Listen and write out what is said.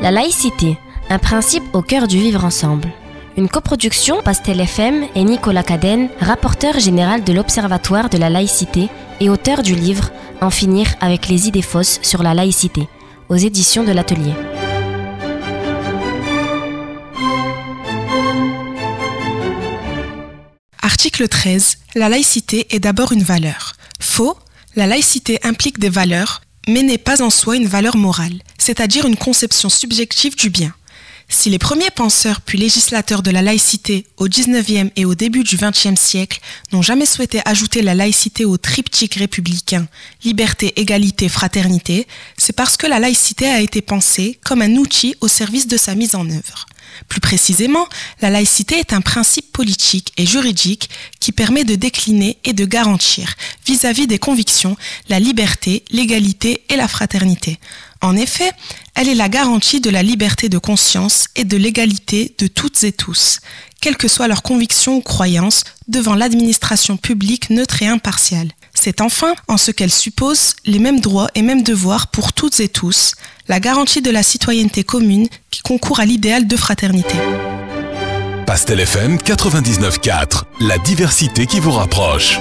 La laïcité, un principe au cœur du vivre ensemble. Une coproduction Pastel FM et Nicolas Cadenne, rapporteur général de l'Observatoire de la laïcité et auteur du livre En finir avec les idées fausses sur la laïcité, aux éditions de l'Atelier. Article 13. La laïcité est d'abord une valeur. Faux. La laïcité implique des valeurs, mais n'est pas en soi une valeur morale, c'est-à-dire une conception subjective du bien. Si les premiers penseurs puis législateurs de la laïcité au XIXe et au début du XXe siècle n'ont jamais souhaité ajouter la laïcité au triptyque républicain liberté, égalité, fraternité, c'est parce que la laïcité a été pensée comme un outil au service de sa mise en œuvre. Plus précisément, la laïcité est un principe politique et juridique qui permet de décliner et de garantir, vis-à-vis des convictions, la liberté, l'égalité et la fraternité. En effet, elle est la garantie de la liberté de conscience et de l'égalité de toutes et tous, quelles que soient leurs convictions ou croyances, devant l'administration publique neutre et impartiale. C'est enfin, en ce qu'elle suppose, les mêmes droits et mêmes devoirs pour toutes et tous, la garantie de la citoyenneté commune qui concourt à l'idéal de fraternité. Pastel FM 99.4, la diversité qui vous rapproche.